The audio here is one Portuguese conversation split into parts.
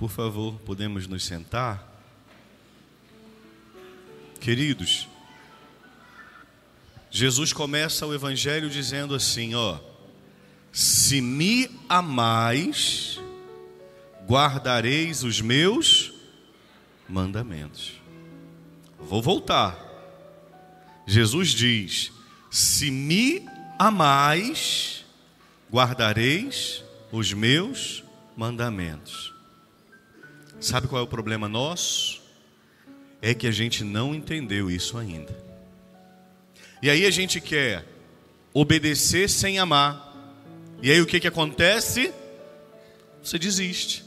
Por favor, podemos nos sentar? Queridos, Jesus começa o evangelho dizendo assim, ó: Se me amais, guardareis os meus mandamentos. Vou voltar. Jesus diz: Se me amais, guardareis os meus mandamentos. Sabe qual é o problema nosso? É que a gente não entendeu isso ainda. E aí a gente quer obedecer sem amar. E aí o que, que acontece? Você desiste.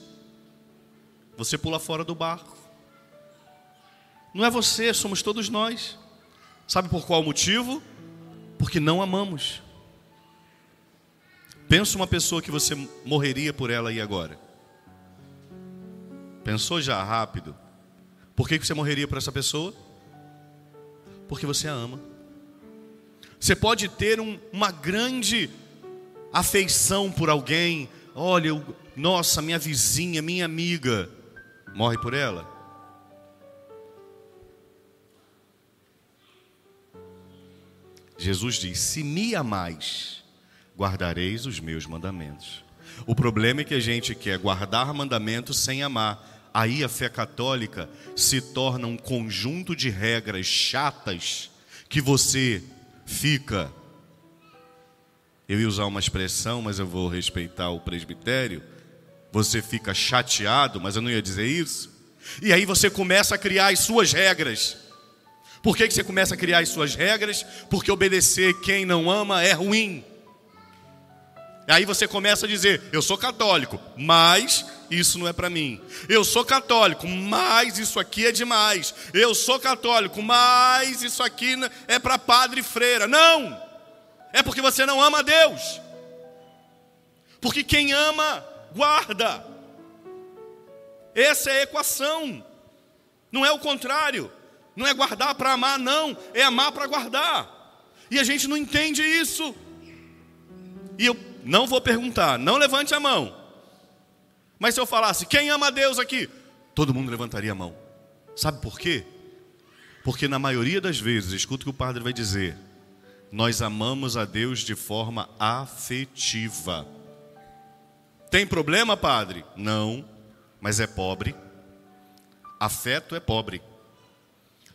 Você pula fora do barco. Não é você, somos todos nós. Sabe por qual motivo? Porque não amamos. Pensa uma pessoa que você morreria por ela aí agora. Pensou já rápido? Por que você morreria por essa pessoa? Porque você a ama. Você pode ter um, uma grande afeição por alguém. Olha, eu, nossa, minha vizinha, minha amiga. Morre por ela? Jesus diz: Se me amais, guardareis os meus mandamentos. O problema é que a gente quer guardar mandamentos sem amar. Aí a fé católica se torna um conjunto de regras chatas que você fica. Eu ia usar uma expressão, mas eu vou respeitar o presbitério. Você fica chateado, mas eu não ia dizer isso. E aí você começa a criar as suas regras. Por que, que você começa a criar as suas regras? Porque obedecer quem não ama é ruim. Aí você começa a dizer: Eu sou católico, mas isso não é para mim. Eu sou católico, mas isso aqui é demais. Eu sou católico, mas isso aqui é para padre e freira. Não! É porque você não ama Deus. Porque quem ama, guarda. Essa é a equação. Não é o contrário. Não é guardar para amar, não. É amar para guardar. E a gente não entende isso. E eu não vou perguntar, não levante a mão. Mas se eu falasse, quem ama Deus aqui? Todo mundo levantaria a mão. Sabe por quê? Porque na maioria das vezes, escuta o que o padre vai dizer, nós amamos a Deus de forma afetiva. Tem problema, padre? Não, mas é pobre. Afeto é pobre.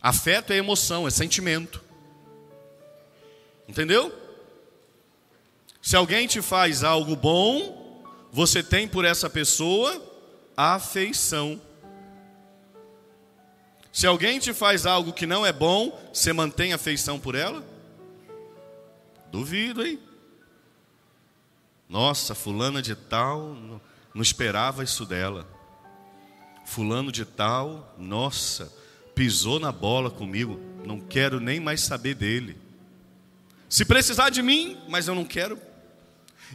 Afeto é emoção, é sentimento. Entendeu? Se alguém te faz algo bom, você tem por essa pessoa afeição. Se alguém te faz algo que não é bom, você mantém afeição por ela? Duvido, hein? Nossa, fulana de tal, não esperava isso dela. Fulano de tal, nossa, pisou na bola comigo, não quero nem mais saber dele. Se precisar de mim, mas eu não quero.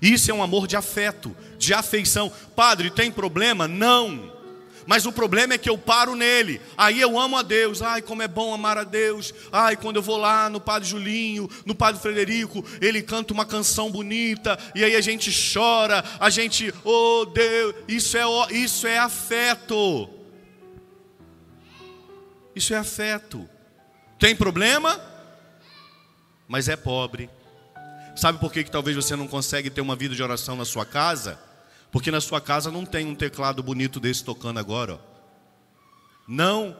Isso é um amor de afeto, de afeição. Padre, tem problema? Não. Mas o problema é que eu paro nele. Aí eu amo a Deus. Ai, como é bom amar a Deus. Ai, quando eu vou lá no Padre Julinho, no Padre Frederico, ele canta uma canção bonita e aí a gente chora, a gente, oh Deus, isso é isso é afeto. Isso é afeto. Tem problema? Mas é pobre. Sabe por que, que talvez você não consegue ter uma vida de oração na sua casa? Porque na sua casa não tem um teclado bonito desse tocando agora. Ó. Não.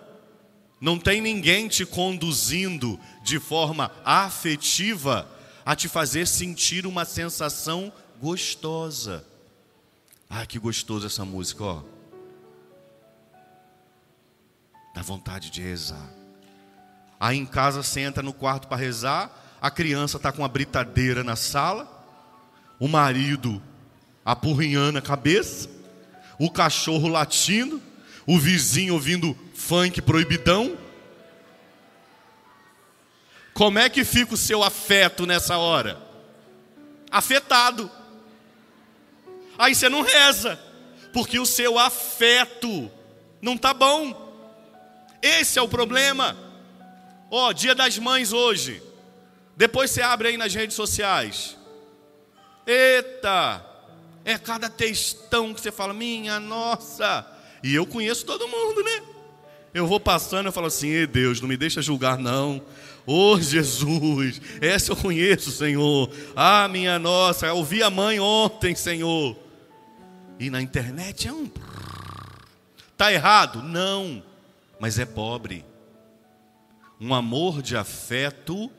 Não tem ninguém te conduzindo de forma afetiva a te fazer sentir uma sensação gostosa. Ah, que gostoso essa música, ó. Dá vontade de rezar. Aí em casa você entra no quarto para rezar, a criança está com a britadeira na sala, o marido apurrinhando a cabeça, o cachorro latindo, o vizinho ouvindo funk proibidão. Como é que fica o seu afeto nessa hora? Afetado. Aí você não reza, porque o seu afeto não está bom. Esse é o problema. Ó, oh, dia das mães hoje. Depois você abre aí nas redes sociais. Eita! É cada textão que você fala, minha nossa, E eu conheço todo mundo, né? Eu vou passando, eu falo assim: Ei Deus, não me deixa julgar, não. Ô oh, Jesus, essa eu conheço, Senhor. Ah, minha nossa, eu ouvi a mãe ontem, Senhor. E na internet é um. Está errado? Não, mas é pobre. Um amor de afeto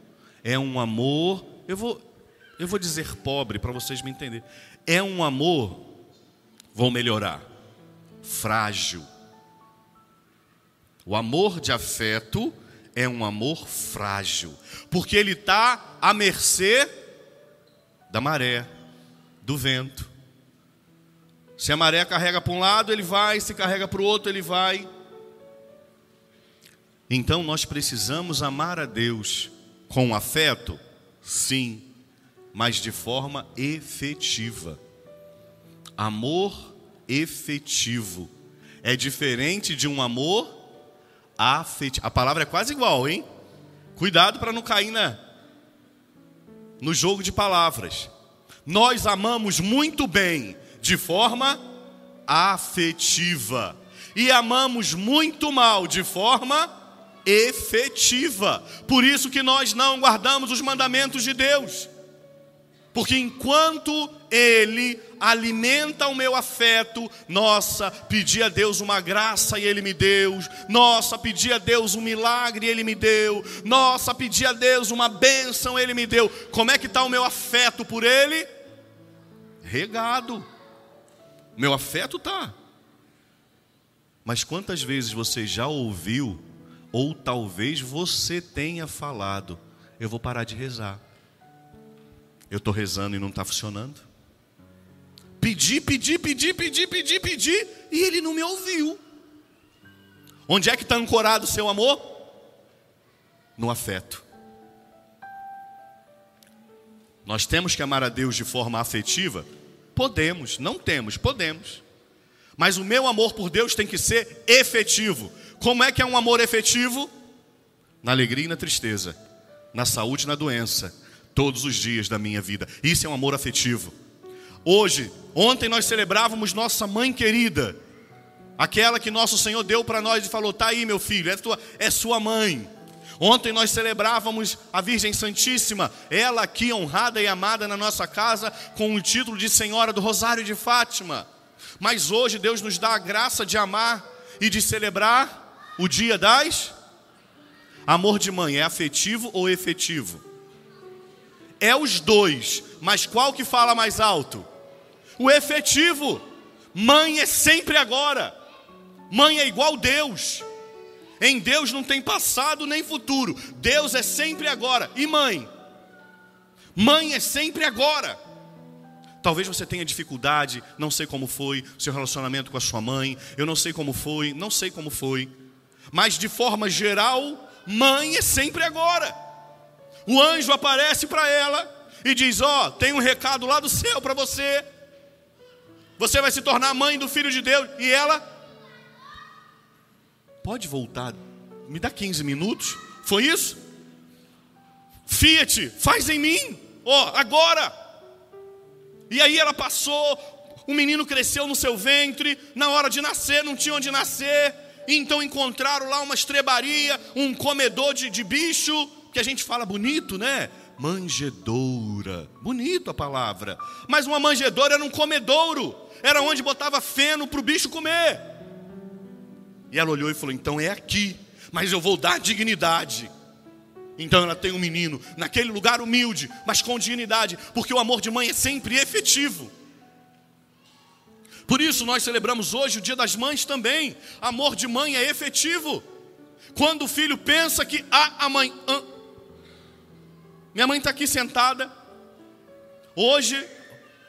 é um amor. Eu vou, eu vou dizer pobre para vocês me entenderem. É um amor, vou melhorar, frágil. O amor de afeto é um amor frágil, porque ele está à mercê da maré, do vento. Se a maré carrega para um lado, ele vai, se carrega para o outro, ele vai. Então nós precisamos amar a Deus com afeto? Sim, mas de forma efetiva. Amor efetivo é diferente de um amor afetivo. A palavra é quase igual, hein? Cuidado para não cair na, no jogo de palavras. Nós amamos muito bem de forma afetiva e amamos muito mal de forma efetiva. Por isso que nós não guardamos os mandamentos de Deus. Porque enquanto Ele alimenta o meu afeto, nossa, pedi a Deus uma graça e Ele me deu, nossa, pedi a Deus um milagre e Ele me deu, nossa, pedi a Deus uma bênção, Ele me deu. Como é que está o meu afeto por Ele? Regado. Meu afeto está. Mas quantas vezes você já ouviu, ou talvez você tenha falado, eu vou parar de rezar. Eu estou rezando e não está funcionando. Pedi, pedi, pedi, pedi, pedi, pedi, e ele não me ouviu. Onde é que está ancorado o seu amor? No afeto. Nós temos que amar a Deus de forma afetiva? Podemos, não temos, podemos. Mas o meu amor por Deus tem que ser efetivo. Como é que é um amor efetivo? Na alegria e na tristeza, na saúde e na doença, todos os dias da minha vida. Isso é um amor afetivo. Hoje, ontem nós celebrávamos nossa mãe querida, aquela que nosso Senhor deu para nós e falou: "Tá aí, meu filho, é tua, é sua mãe". Ontem nós celebrávamos a Virgem Santíssima, ela aqui honrada e amada na nossa casa com o título de Senhora do Rosário de Fátima. Mas hoje Deus nos dá a graça de amar e de celebrar o dia das Amor de mãe é afetivo ou efetivo? É os dois, mas qual que fala mais alto? O efetivo. Mãe é sempre agora. Mãe é igual Deus. Em Deus não tem passado nem futuro. Deus é sempre agora. E mãe? Mãe é sempre agora. Talvez você tenha dificuldade, não sei como foi seu relacionamento com a sua mãe, eu não sei como foi, não sei como foi. Mas de forma geral, mãe é sempre agora. O anjo aparece para ela e diz: Ó, oh, tem um recado lá do céu para você. Você vai se tornar mãe do filho de Deus. E ela, pode voltar, me dá 15 minutos. Foi isso? Fiat, faz em mim, ó, oh, agora. E aí ela passou, o menino cresceu no seu ventre, na hora de nascer, não tinha onde nascer. Então encontraram lá uma estrebaria, um comedor de, de bicho, que a gente fala bonito, né? Manjedoura. Bonito a palavra. Mas uma manjedoura era um comedouro. Era onde botava feno para o bicho comer. E ela olhou e falou: então é aqui. Mas eu vou dar dignidade. Então ela tem um menino naquele lugar humilde, mas com dignidade, porque o amor de mãe é sempre efetivo. Por isso nós celebramos hoje o Dia das Mães também. Amor de mãe é efetivo. Quando o filho pensa que ah, a mãe, ah, minha mãe está aqui sentada. Hoje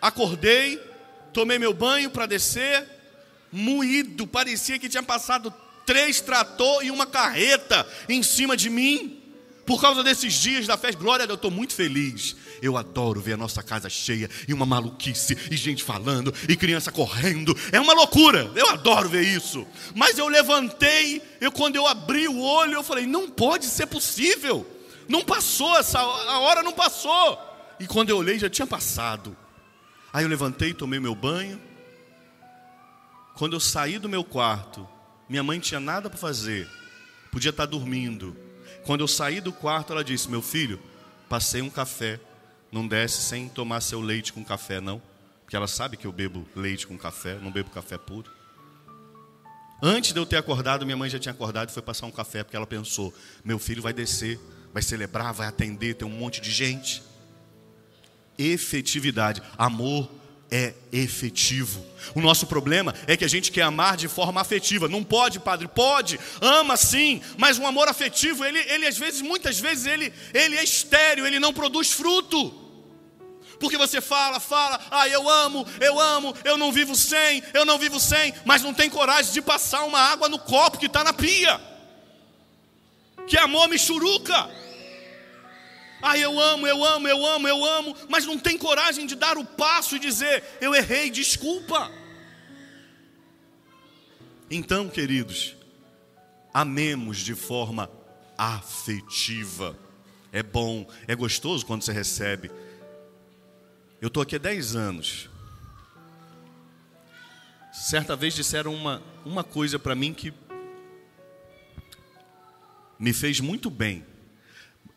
acordei, tomei meu banho para descer, moído, parecia que tinha passado três trator e uma carreta em cima de mim. Por causa desses dias da festa, glória a Deus, eu estou muito feliz. Eu adoro ver a nossa casa cheia e uma maluquice, e gente falando, e criança correndo. É uma loucura, eu adoro ver isso. Mas eu levantei, eu quando eu abri o olho, eu falei: não pode ser possível. Não passou, essa, a hora não passou. E quando eu olhei, já tinha passado. Aí eu levantei, tomei meu banho. quando eu saí do meu quarto, minha mãe tinha nada para fazer, podia estar dormindo. Quando eu saí do quarto, ela disse: Meu filho, passei um café, não desce sem tomar seu leite com café, não. Porque ela sabe que eu bebo leite com café, não bebo café puro. Antes de eu ter acordado, minha mãe já tinha acordado e foi passar um café, porque ela pensou: meu filho vai descer, vai celebrar, vai atender, tem um monte de gente. Efetividade, amor é efetivo. O nosso problema é que a gente quer amar de forma afetiva. Não pode, padre? Pode, ama sim, mas um amor afetivo, ele, ele às vezes, muitas vezes, ele, ele é estéreo, ele não produz fruto. Porque você fala, fala, ah, eu amo, eu amo, eu não vivo sem, eu não vivo sem, mas não tem coragem de passar uma água no copo que está na pia. Que amor me churuca. Ah, eu amo, eu amo, eu amo, eu amo, mas não tem coragem de dar o passo e dizer: eu errei, desculpa. Então, queridos, amemos de forma afetiva. É bom, é gostoso quando você recebe. Eu estou aqui há 10 anos. Certa vez disseram uma, uma coisa para mim que me fez muito bem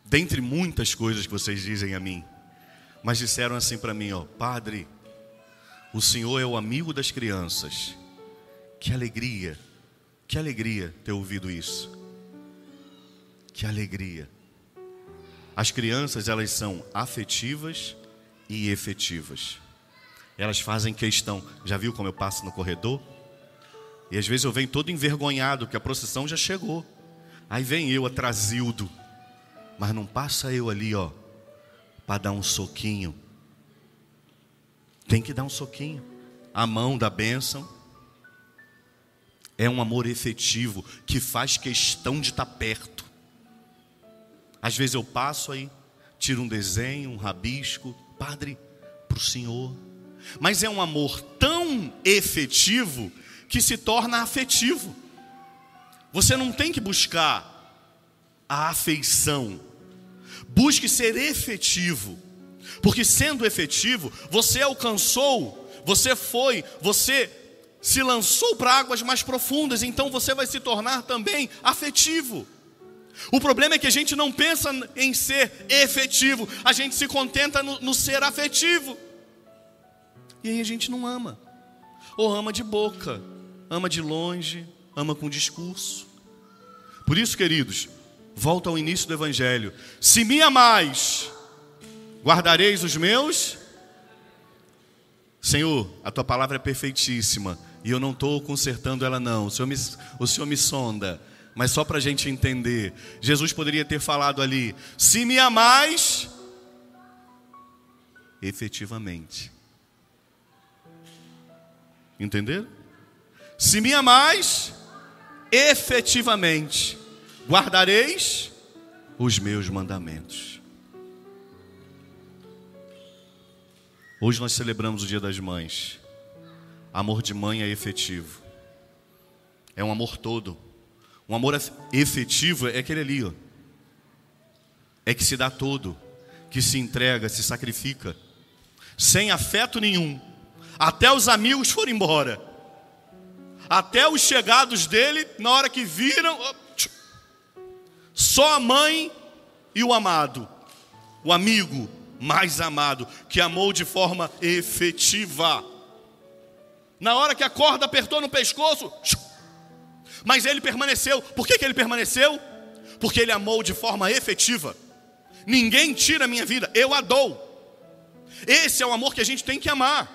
dentre muitas coisas que vocês dizem a mim, mas disseram assim para mim, ó, Padre, o Senhor é o amigo das crianças. Que alegria, que alegria ter ouvido isso. Que alegria. As crianças, elas são afetivas e efetivas. Elas fazem questão. Já viu como eu passo no corredor? E às vezes eu venho todo envergonhado, que a procissão já chegou. Aí vem eu atrasildo mas não passa eu ali, ó, para dar um soquinho. Tem que dar um soquinho. A mão da bênção é um amor efetivo que faz questão de estar tá perto. Às vezes eu passo aí, tiro um desenho, um rabisco, padre, para o Senhor. Mas é um amor tão efetivo que se torna afetivo. Você não tem que buscar a afeição, Busque ser efetivo, porque sendo efetivo, você alcançou, você foi, você se lançou para águas mais profundas, então você vai se tornar também afetivo. O problema é que a gente não pensa em ser efetivo, a gente se contenta no, no ser afetivo. E aí a gente não ama, ou ama de boca, ama de longe, ama com discurso. Por isso, queridos, Volta ao início do Evangelho. Se me amais, guardareis os meus. Senhor, a tua palavra é perfeitíssima e eu não estou consertando ela, não. O Senhor me, o Senhor me sonda, mas só para a gente entender. Jesus poderia ter falado ali: se me amais, efetivamente. Entenderam? Se me amais, efetivamente guardareis os meus mandamentos. Hoje nós celebramos o Dia das Mães. Amor de mãe é efetivo. É um amor todo. Um amor efetivo é aquele ali, ó. É que se dá todo, que se entrega, se sacrifica, sem afeto nenhum. Até os amigos foram embora. Até os chegados dele, na hora que viram, só a mãe e o amado, o amigo mais amado, que amou de forma efetiva. Na hora que a corda apertou no pescoço, mas ele permaneceu. Por que, que ele permaneceu? Porque ele amou de forma efetiva. Ninguém tira a minha vida, eu a dou. Esse é o amor que a gente tem que amar.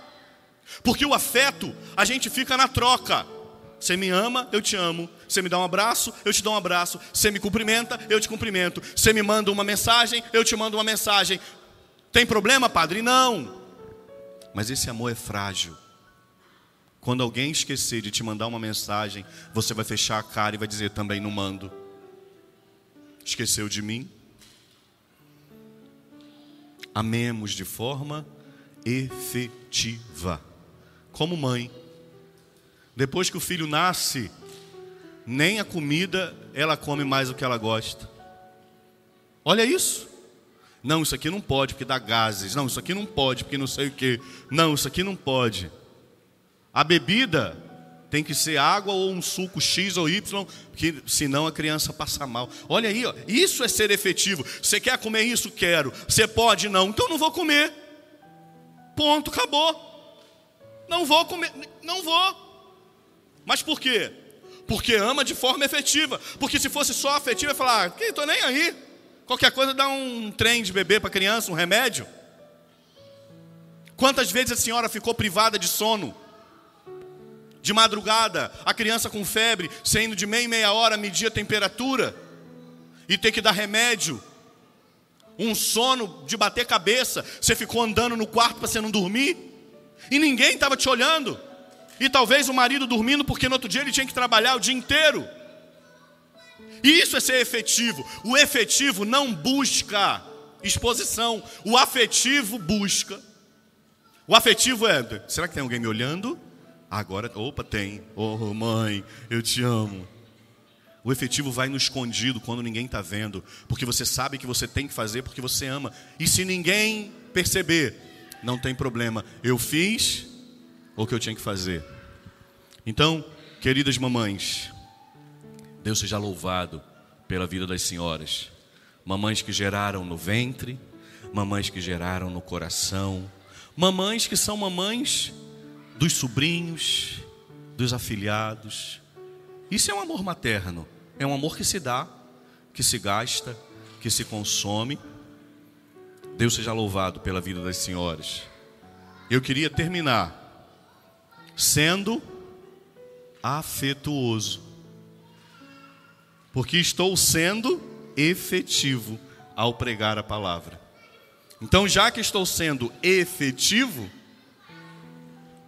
Porque o afeto, a gente fica na troca. Você me ama, eu te amo. Você me dá um abraço, eu te dou um abraço. Você me cumprimenta, eu te cumprimento. Você me manda uma mensagem, eu te mando uma mensagem. Tem problema, padre? Não. Mas esse amor é frágil. Quando alguém esquecer de te mandar uma mensagem, você vai fechar a cara e vai dizer também não mando. Esqueceu de mim? Amemos de forma efetiva. Como mãe, depois que o filho nasce, nem a comida ela come mais do que ela gosta. Olha isso. Não, isso aqui não pode porque dá gases. Não, isso aqui não pode porque não sei o que. Não, isso aqui não pode. A bebida tem que ser água ou um suco X ou Y, porque senão a criança passa mal. Olha aí, ó, isso é ser efetivo. Você quer comer isso? Quero. Você pode? Não. Então não vou comer. Ponto, acabou. Não vou comer, não vou. Mas por quê? Porque ama de forma efetiva. Porque se fosse só afetiva, ia falar, ah, tô nem aí. Qualquer coisa dá um trem de bebê para criança, um remédio. Quantas vezes a senhora ficou privada de sono? de madrugada, a criança com febre, saindo de meia em meia hora medir a temperatura e ter que dar remédio. Um sono de bater cabeça, você ficou andando no quarto para você não dormir e ninguém estava te olhando. E talvez o marido dormindo porque no outro dia ele tinha que trabalhar o dia inteiro. E isso é ser efetivo. O efetivo não busca exposição, o afetivo busca. O afetivo é: será que tem alguém me olhando? Agora, opa, tem. Oh, mãe, eu te amo. O efetivo vai no escondido quando ninguém está vendo, porque você sabe que você tem que fazer porque você ama. E se ninguém perceber, não tem problema. Eu fiz o que eu tinha que fazer. Então, queridas mamães, Deus seja louvado pela vida das senhoras. Mamães que geraram no ventre, mamães que geraram no coração, mamães que são mamães dos sobrinhos, dos afilhados. Isso é um amor materno. É um amor que se dá, que se gasta, que se consome. Deus seja louvado pela vida das senhoras. Eu queria terminar sendo afetuoso, porque estou sendo efetivo ao pregar a palavra. Então, já que estou sendo efetivo,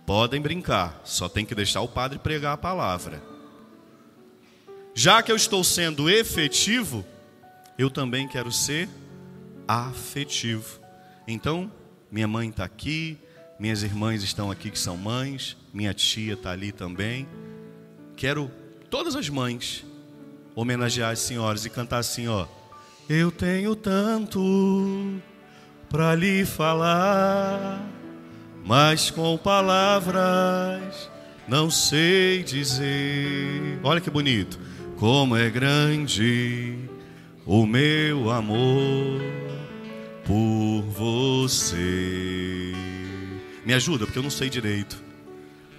Podem brincar, só tem que deixar o padre pregar a palavra. Já que eu estou sendo efetivo, eu também quero ser afetivo. Então, minha mãe está aqui, minhas irmãs estão aqui que são mães, minha tia está ali também. Quero todas as mães homenagear as senhoras e cantar assim, ó. Eu tenho tanto para lhe falar mas com palavras não sei dizer. Olha que bonito. Como é grande o meu amor por você. Me ajuda, porque eu não sei direito.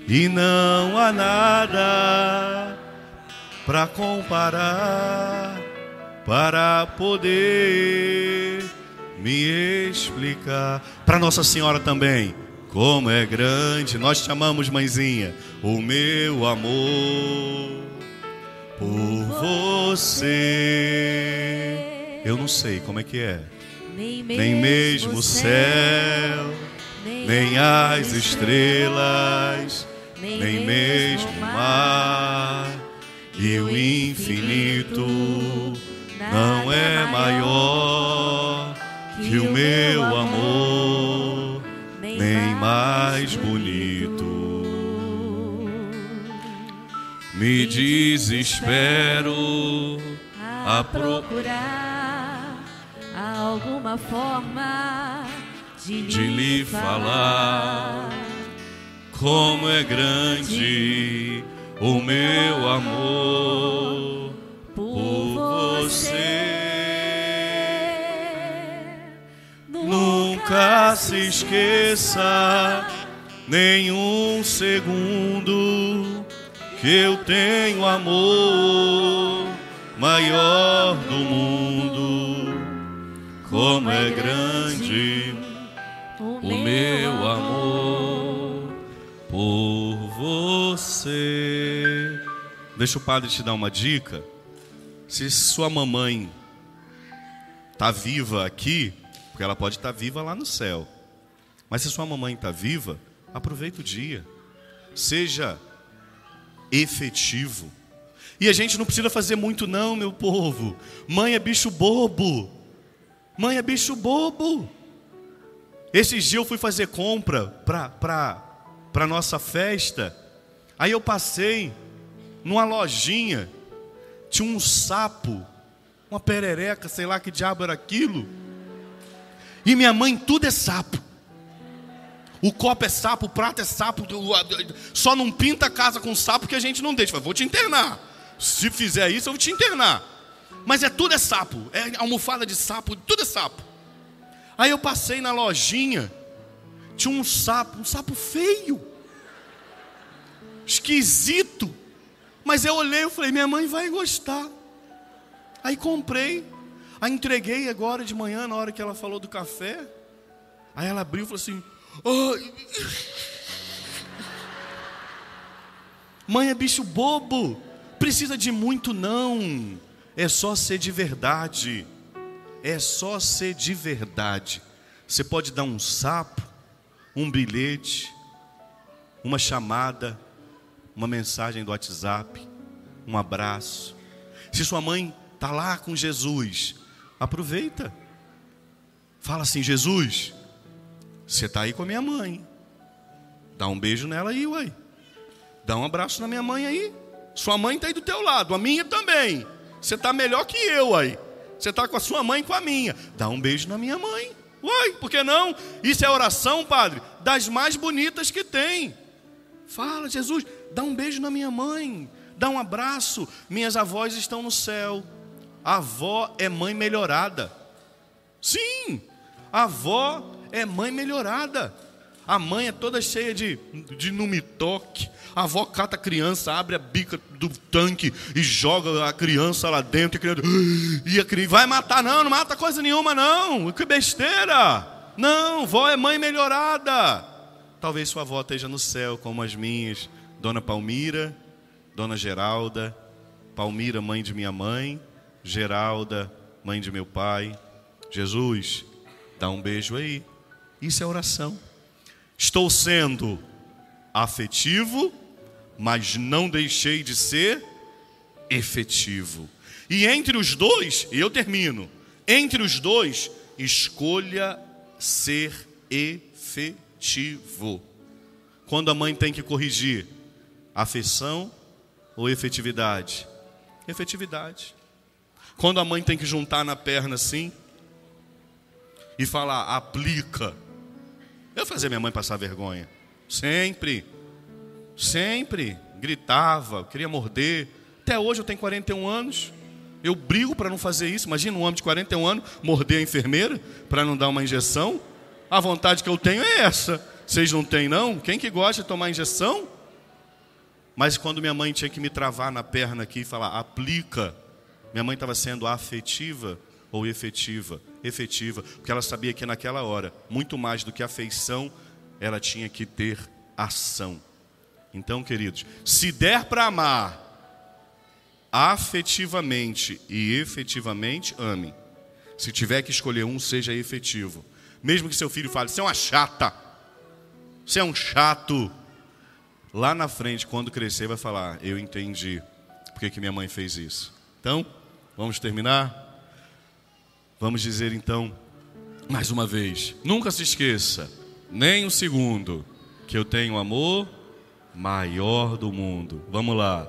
E não há nada para comparar, para poder me explicar. Para Nossa Senhora também. Como é grande, nós te amamos, mãezinha, o meu amor por você. Eu não sei como é que é. Nem mesmo o céu, nem as estrelas, nem mesmo o mar e o infinito não é maior que o meu amor nem mais bonito. Me desespero a procurar alguma forma de, de lhe falar como é grande o meu amor por você. Nunca se esqueça, nenhum segundo, que eu tenho amor maior do mundo. Como é grande o meu amor por você. Deixa o padre te dar uma dica. Se sua mamãe está viva aqui, porque ela pode estar viva lá no céu. Mas se sua mamãe está viva, aproveita o dia. Seja efetivo. E a gente não precisa fazer muito, não, meu povo. Mãe é bicho bobo. Mãe é bicho bobo. Esses dias eu fui fazer compra para a nossa festa. Aí eu passei numa lojinha. Tinha um sapo, uma perereca, sei lá que diabo era aquilo. E minha mãe, tudo é sapo. O copo é sapo, o prato é sapo. Só não pinta a casa com sapo que a gente não deixa. Vou te internar. Se fizer isso, eu vou te internar. Mas é tudo é sapo. É almofada de sapo, tudo é sapo. Aí eu passei na lojinha. Tinha um sapo, um sapo feio. Esquisito. Mas eu olhei e falei, minha mãe vai gostar. Aí comprei. Aí entreguei agora de manhã, na hora que ela falou do café. Aí ela abriu e falou assim: oh. Mãe é bicho bobo. Precisa de muito não. É só ser de verdade. É só ser de verdade. Você pode dar um sapo, um bilhete, uma chamada, uma mensagem do WhatsApp, um abraço. Se sua mãe está lá com Jesus, aproveita. Fala assim: Jesus, você está aí com a minha mãe. Dá um beijo nela aí, uai. Dá um abraço na minha mãe aí. Sua mãe está aí do teu lado, a minha também. Você está melhor que eu aí. Você está com a sua mãe com a minha. Dá um beijo na minha mãe. Uai, por que não? Isso é oração, padre, das mais bonitas que tem. Fala, Jesus, dá um beijo na minha mãe. Dá um abraço. Minhas avós estão no céu. A avó é mãe melhorada. Sim, a avó é mãe melhorada. A mãe é toda cheia de, de não me toque. A avó cata a criança, abre a bica do tanque e joga a criança lá dentro. E a criança, e a criança vai matar, não, não mata coisa nenhuma, não. Que besteira. Não, vó é mãe melhorada. Talvez sua avó esteja no céu, como as minhas. Dona Palmira, Dona Geralda, Palmira, mãe de minha mãe, Geralda, mãe de meu pai. Jesus, dá um beijo aí. Isso é oração. Estou sendo afetivo, mas não deixei de ser efetivo. E entre os dois, e eu termino, entre os dois, escolha ser efetivo. Quando a mãe tem que corrigir, afeição ou efetividade? Efetividade. Quando a mãe tem que juntar na perna assim e falar, aplica eu fazia minha mãe passar vergonha. Sempre. Sempre. Gritava, queria morder. Até hoje eu tenho 41 anos. Eu brigo para não fazer isso. Imagina um homem de 41 anos morder a enfermeira para não dar uma injeção. A vontade que eu tenho é essa. Vocês não têm, não? Quem que gosta de tomar injeção? Mas quando minha mãe tinha que me travar na perna aqui e falar, aplica, minha mãe estava sendo afetiva ou efetiva? Efetiva, porque ela sabia que naquela hora, muito mais do que afeição, ela tinha que ter ação. Então, queridos, se der para amar afetivamente e efetivamente, ame. Se tiver que escolher um, seja efetivo. Mesmo que seu filho fale, você é uma chata, você é um chato. Lá na frente, quando crescer, vai falar, eu entendi porque que minha mãe fez isso. Então, vamos terminar? Vamos dizer então, mais uma vez: nunca se esqueça, nem um segundo, que eu tenho amor maior do mundo. Vamos lá.